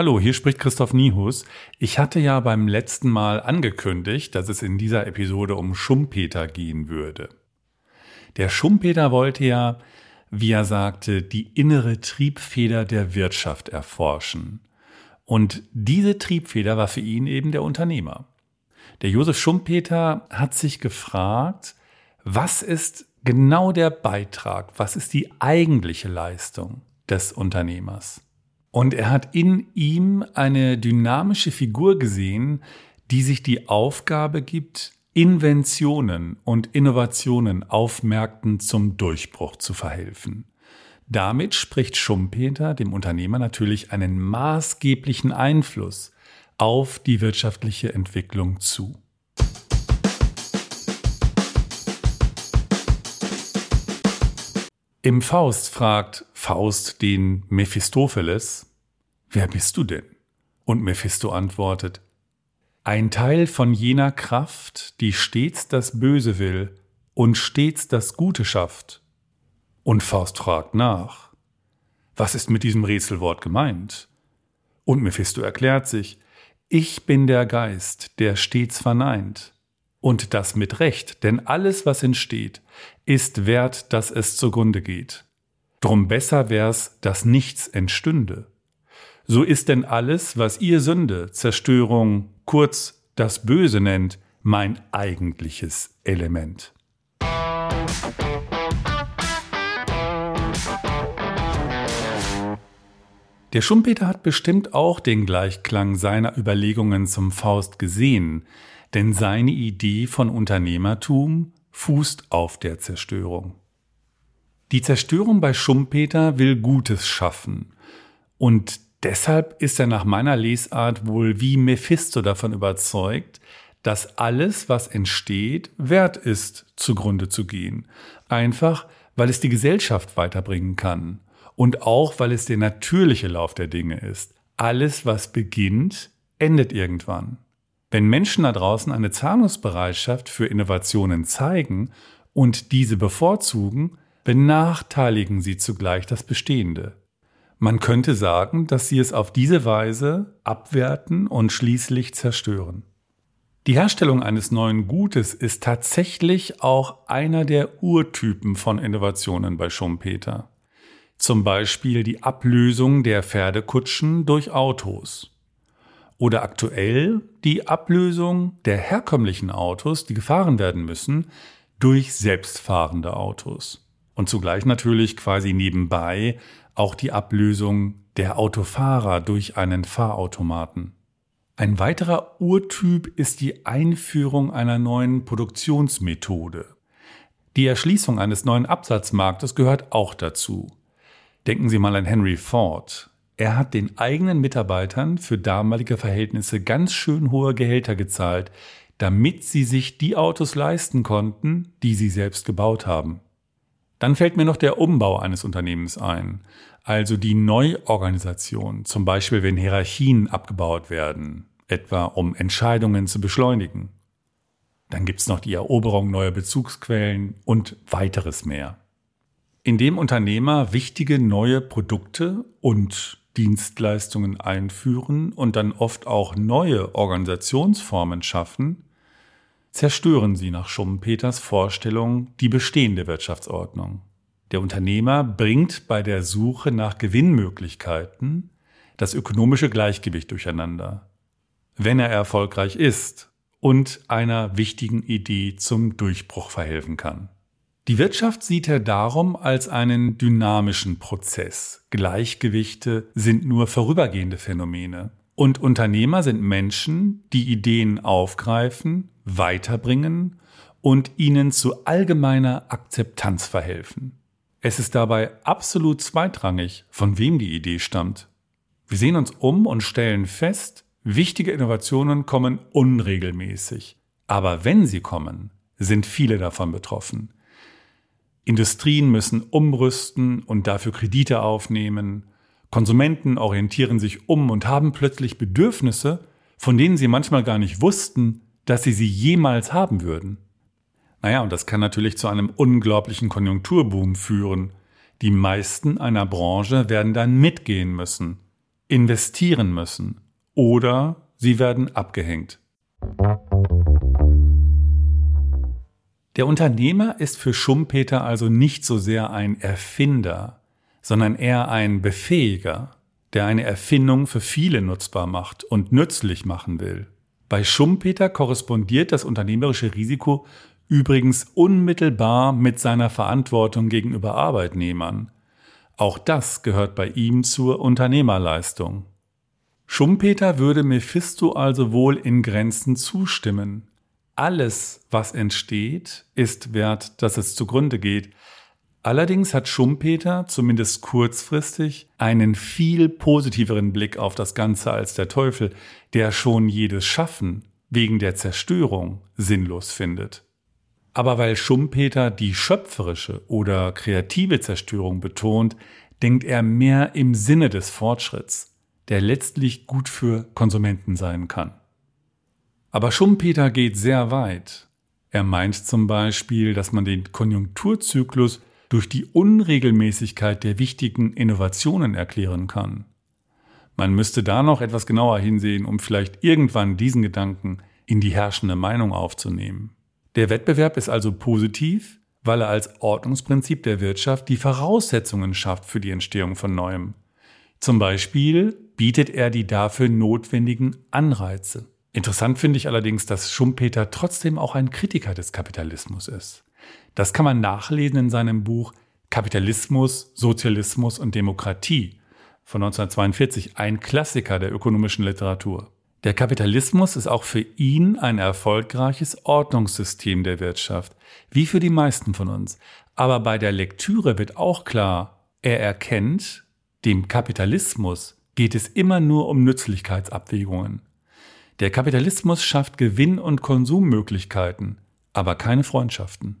Hallo, hier spricht Christoph Niehus. Ich hatte ja beim letzten Mal angekündigt, dass es in dieser Episode um Schumpeter gehen würde. Der Schumpeter wollte ja, wie er sagte, die innere Triebfeder der Wirtschaft erforschen. Und diese Triebfeder war für ihn eben der Unternehmer. Der Josef Schumpeter hat sich gefragt, was ist genau der Beitrag, was ist die eigentliche Leistung des Unternehmers? Und er hat in ihm eine dynamische Figur gesehen, die sich die Aufgabe gibt, Inventionen und Innovationen auf Märkten zum Durchbruch zu verhelfen. Damit spricht Schumpeter dem Unternehmer natürlich einen maßgeblichen Einfluss auf die wirtschaftliche Entwicklung zu. Im Faust fragt Faust den Mephistopheles, Wer bist du denn? Und Mephisto antwortet, Ein Teil von jener Kraft, die stets das Böse will und stets das Gute schafft. Und Faust fragt nach, was ist mit diesem Rätselwort gemeint? Und Mephisto erklärt sich, ich bin der Geist, der stets verneint. Und das mit Recht, denn alles, was entsteht, ist wert, dass es zugrunde geht. Drum besser wär's, dass nichts entstünde. So ist denn alles, was ihr Sünde, Zerstörung, kurz das Böse nennt, mein eigentliches Element. Der Schumpeter hat bestimmt auch den Gleichklang seiner Überlegungen zum Faust gesehen, denn seine Idee von Unternehmertum fußt auf der Zerstörung. Die Zerstörung bei Schumpeter will Gutes schaffen. Und deshalb ist er nach meiner Lesart wohl wie Mephisto davon überzeugt, dass alles, was entsteht, wert ist, zugrunde zu gehen. Einfach, weil es die Gesellschaft weiterbringen kann. Und auch, weil es der natürliche Lauf der Dinge ist. Alles, was beginnt, endet irgendwann. Wenn Menschen da draußen eine Zahlungsbereitschaft für Innovationen zeigen und diese bevorzugen, benachteiligen sie zugleich das Bestehende. Man könnte sagen, dass sie es auf diese Weise abwerten und schließlich zerstören. Die Herstellung eines neuen Gutes ist tatsächlich auch einer der Urtypen von Innovationen bei Schumpeter. Zum Beispiel die Ablösung der Pferdekutschen durch Autos oder aktuell die Ablösung der herkömmlichen Autos, die gefahren werden müssen, durch selbstfahrende Autos. Und zugleich natürlich quasi nebenbei auch die Ablösung der Autofahrer durch einen Fahrautomaten. Ein weiterer Urtyp ist die Einführung einer neuen Produktionsmethode. Die Erschließung eines neuen Absatzmarktes gehört auch dazu. Denken Sie mal an Henry Ford, er hat den eigenen Mitarbeitern für damalige Verhältnisse ganz schön hohe Gehälter gezahlt, damit sie sich die Autos leisten konnten, die sie selbst gebaut haben. Dann fällt mir noch der Umbau eines Unternehmens ein, also die Neuorganisation, zum Beispiel wenn Hierarchien abgebaut werden, etwa um Entscheidungen zu beschleunigen. Dann gibt's noch die Eroberung neuer Bezugsquellen und weiteres mehr. Indem Unternehmer wichtige neue Produkte und Dienstleistungen einführen und dann oft auch neue Organisationsformen schaffen, zerstören sie nach Schumpeters Vorstellung die bestehende Wirtschaftsordnung. Der Unternehmer bringt bei der Suche nach Gewinnmöglichkeiten das ökonomische Gleichgewicht durcheinander, wenn er erfolgreich ist und einer wichtigen Idee zum Durchbruch verhelfen kann. Die Wirtschaft sieht er darum als einen dynamischen Prozess. Gleichgewichte sind nur vorübergehende Phänomene. Und Unternehmer sind Menschen, die Ideen aufgreifen, weiterbringen und ihnen zu allgemeiner Akzeptanz verhelfen. Es ist dabei absolut zweitrangig, von wem die Idee stammt. Wir sehen uns um und stellen fest, wichtige Innovationen kommen unregelmäßig. Aber wenn sie kommen, sind viele davon betroffen. Industrien müssen umrüsten und dafür Kredite aufnehmen. Konsumenten orientieren sich um und haben plötzlich Bedürfnisse, von denen sie manchmal gar nicht wussten, dass sie sie jemals haben würden. Naja, und das kann natürlich zu einem unglaublichen Konjunkturboom führen. Die meisten einer Branche werden dann mitgehen müssen. investieren müssen oder sie werden abgehängt. Der Unternehmer ist für Schumpeter also nicht so sehr ein Erfinder, sondern eher ein Befähiger, der eine Erfindung für viele nutzbar macht und nützlich machen will. Bei Schumpeter korrespondiert das unternehmerische Risiko übrigens unmittelbar mit seiner Verantwortung gegenüber Arbeitnehmern. Auch das gehört bei ihm zur Unternehmerleistung. Schumpeter würde Mephisto also wohl in Grenzen zustimmen. Alles, was entsteht, ist wert, dass es zugrunde geht. Allerdings hat Schumpeter, zumindest kurzfristig, einen viel positiveren Blick auf das Ganze als der Teufel, der schon jedes Schaffen wegen der Zerstörung sinnlos findet. Aber weil Schumpeter die schöpferische oder kreative Zerstörung betont, denkt er mehr im Sinne des Fortschritts, der letztlich gut für Konsumenten sein kann. Aber Schumpeter geht sehr weit. Er meint zum Beispiel, dass man den Konjunkturzyklus durch die Unregelmäßigkeit der wichtigen Innovationen erklären kann. Man müsste da noch etwas genauer hinsehen, um vielleicht irgendwann diesen Gedanken in die herrschende Meinung aufzunehmen. Der Wettbewerb ist also positiv, weil er als Ordnungsprinzip der Wirtschaft die Voraussetzungen schafft für die Entstehung von Neuem. Zum Beispiel bietet er die dafür notwendigen Anreize. Interessant finde ich allerdings, dass Schumpeter trotzdem auch ein Kritiker des Kapitalismus ist. Das kann man nachlesen in seinem Buch Kapitalismus, Sozialismus und Demokratie von 1942, ein Klassiker der ökonomischen Literatur. Der Kapitalismus ist auch für ihn ein erfolgreiches Ordnungssystem der Wirtschaft, wie für die meisten von uns. Aber bei der Lektüre wird auch klar, er erkennt, dem Kapitalismus geht es immer nur um Nützlichkeitsabwägungen. Der Kapitalismus schafft Gewinn- und Konsummöglichkeiten, aber keine Freundschaften.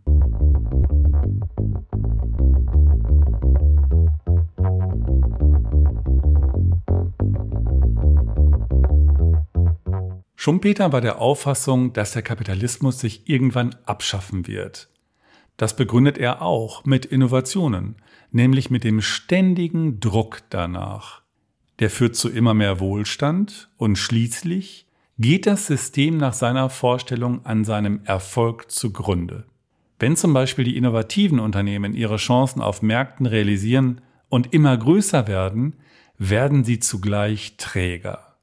Schumpeter war der Auffassung, dass der Kapitalismus sich irgendwann abschaffen wird. Das begründet er auch mit Innovationen, nämlich mit dem ständigen Druck danach. Der führt zu immer mehr Wohlstand und schließlich geht das System nach seiner Vorstellung an seinem Erfolg zugrunde. Wenn zum Beispiel die innovativen Unternehmen ihre Chancen auf Märkten realisieren und immer größer werden, werden sie zugleich träger.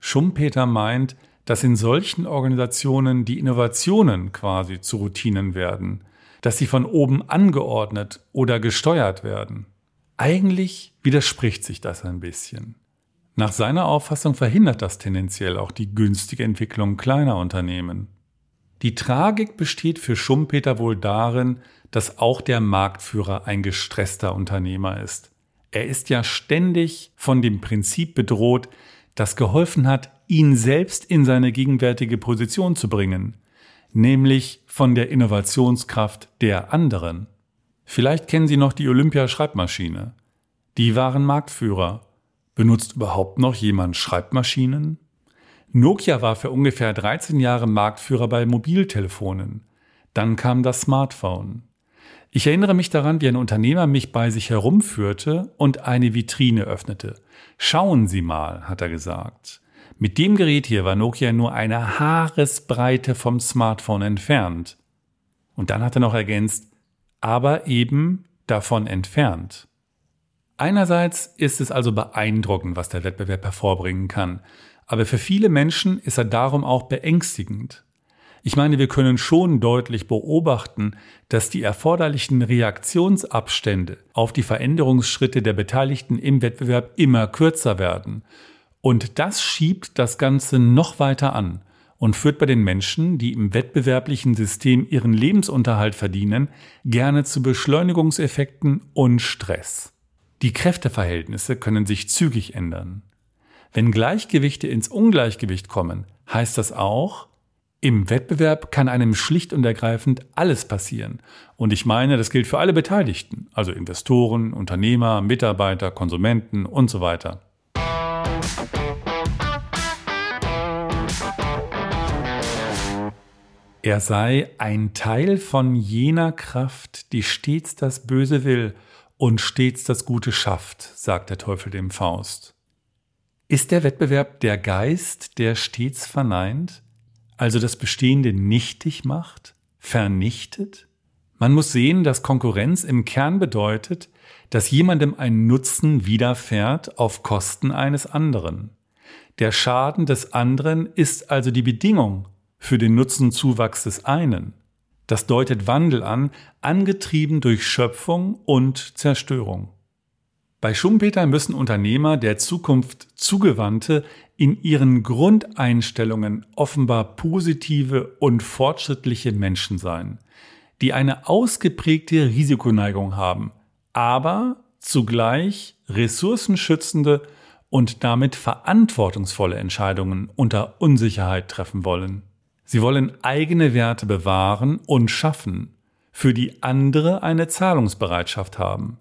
Schumpeter meint, dass in solchen Organisationen die Innovationen quasi zu Routinen werden, dass sie von oben angeordnet oder gesteuert werden. Eigentlich widerspricht sich das ein bisschen. Nach seiner Auffassung verhindert das tendenziell auch die günstige Entwicklung kleiner Unternehmen. Die Tragik besteht für Schumpeter wohl darin, dass auch der Marktführer ein gestresster Unternehmer ist. Er ist ja ständig von dem Prinzip bedroht, das geholfen hat, ihn selbst in seine gegenwärtige Position zu bringen, nämlich von der Innovationskraft der anderen. Vielleicht kennen Sie noch die Olympia-Schreibmaschine. Die waren Marktführer. Benutzt überhaupt noch jemand Schreibmaschinen? Nokia war für ungefähr 13 Jahre Marktführer bei Mobiltelefonen. Dann kam das Smartphone. Ich erinnere mich daran, wie ein Unternehmer mich bei sich herumführte und eine Vitrine öffnete. Schauen Sie mal, hat er gesagt. Mit dem Gerät hier war Nokia nur eine Haaresbreite vom Smartphone entfernt. Und dann hat er noch ergänzt, aber eben davon entfernt. Einerseits ist es also beeindruckend, was der Wettbewerb hervorbringen kann, aber für viele Menschen ist er darum auch beängstigend. Ich meine, wir können schon deutlich beobachten, dass die erforderlichen Reaktionsabstände auf die Veränderungsschritte der Beteiligten im Wettbewerb immer kürzer werden. Und das schiebt das Ganze noch weiter an und führt bei den Menschen, die im wettbewerblichen System ihren Lebensunterhalt verdienen, gerne zu Beschleunigungseffekten und Stress. Die Kräfteverhältnisse können sich zügig ändern. Wenn Gleichgewichte ins Ungleichgewicht kommen, heißt das auch, im Wettbewerb kann einem schlicht und ergreifend alles passieren. Und ich meine, das gilt für alle Beteiligten, also Investoren, Unternehmer, Mitarbeiter, Konsumenten und so weiter. Er sei ein Teil von jener Kraft, die stets das Böse will und stets das Gute schafft, sagt der Teufel dem Faust. Ist der Wettbewerb der Geist, der stets verneint, also das Bestehende nichtig macht, vernichtet? Man muss sehen, dass Konkurrenz im Kern bedeutet, dass jemandem ein Nutzen widerfährt auf Kosten eines anderen. Der Schaden des anderen ist also die Bedingung für den Nutzenzuwachs des einen. Das deutet Wandel an, angetrieben durch Schöpfung und Zerstörung. Bei Schumpeter müssen Unternehmer der Zukunft zugewandte, in ihren Grundeinstellungen offenbar positive und fortschrittliche Menschen sein, die eine ausgeprägte Risikoneigung haben, aber zugleich ressourcenschützende und damit verantwortungsvolle Entscheidungen unter Unsicherheit treffen wollen. Sie wollen eigene Werte bewahren und schaffen, für die andere eine Zahlungsbereitschaft haben.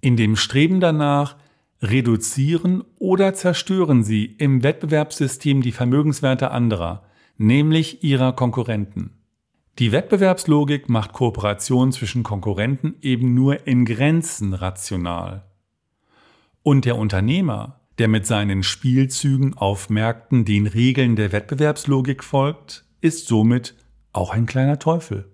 In dem Streben danach reduzieren oder zerstören sie im Wettbewerbssystem die Vermögenswerte anderer, nämlich ihrer Konkurrenten. Die Wettbewerbslogik macht Kooperation zwischen Konkurrenten eben nur in Grenzen rational. Und der Unternehmer, der mit seinen Spielzügen auf Märkten den Regeln der Wettbewerbslogik folgt, ist somit auch ein kleiner Teufel.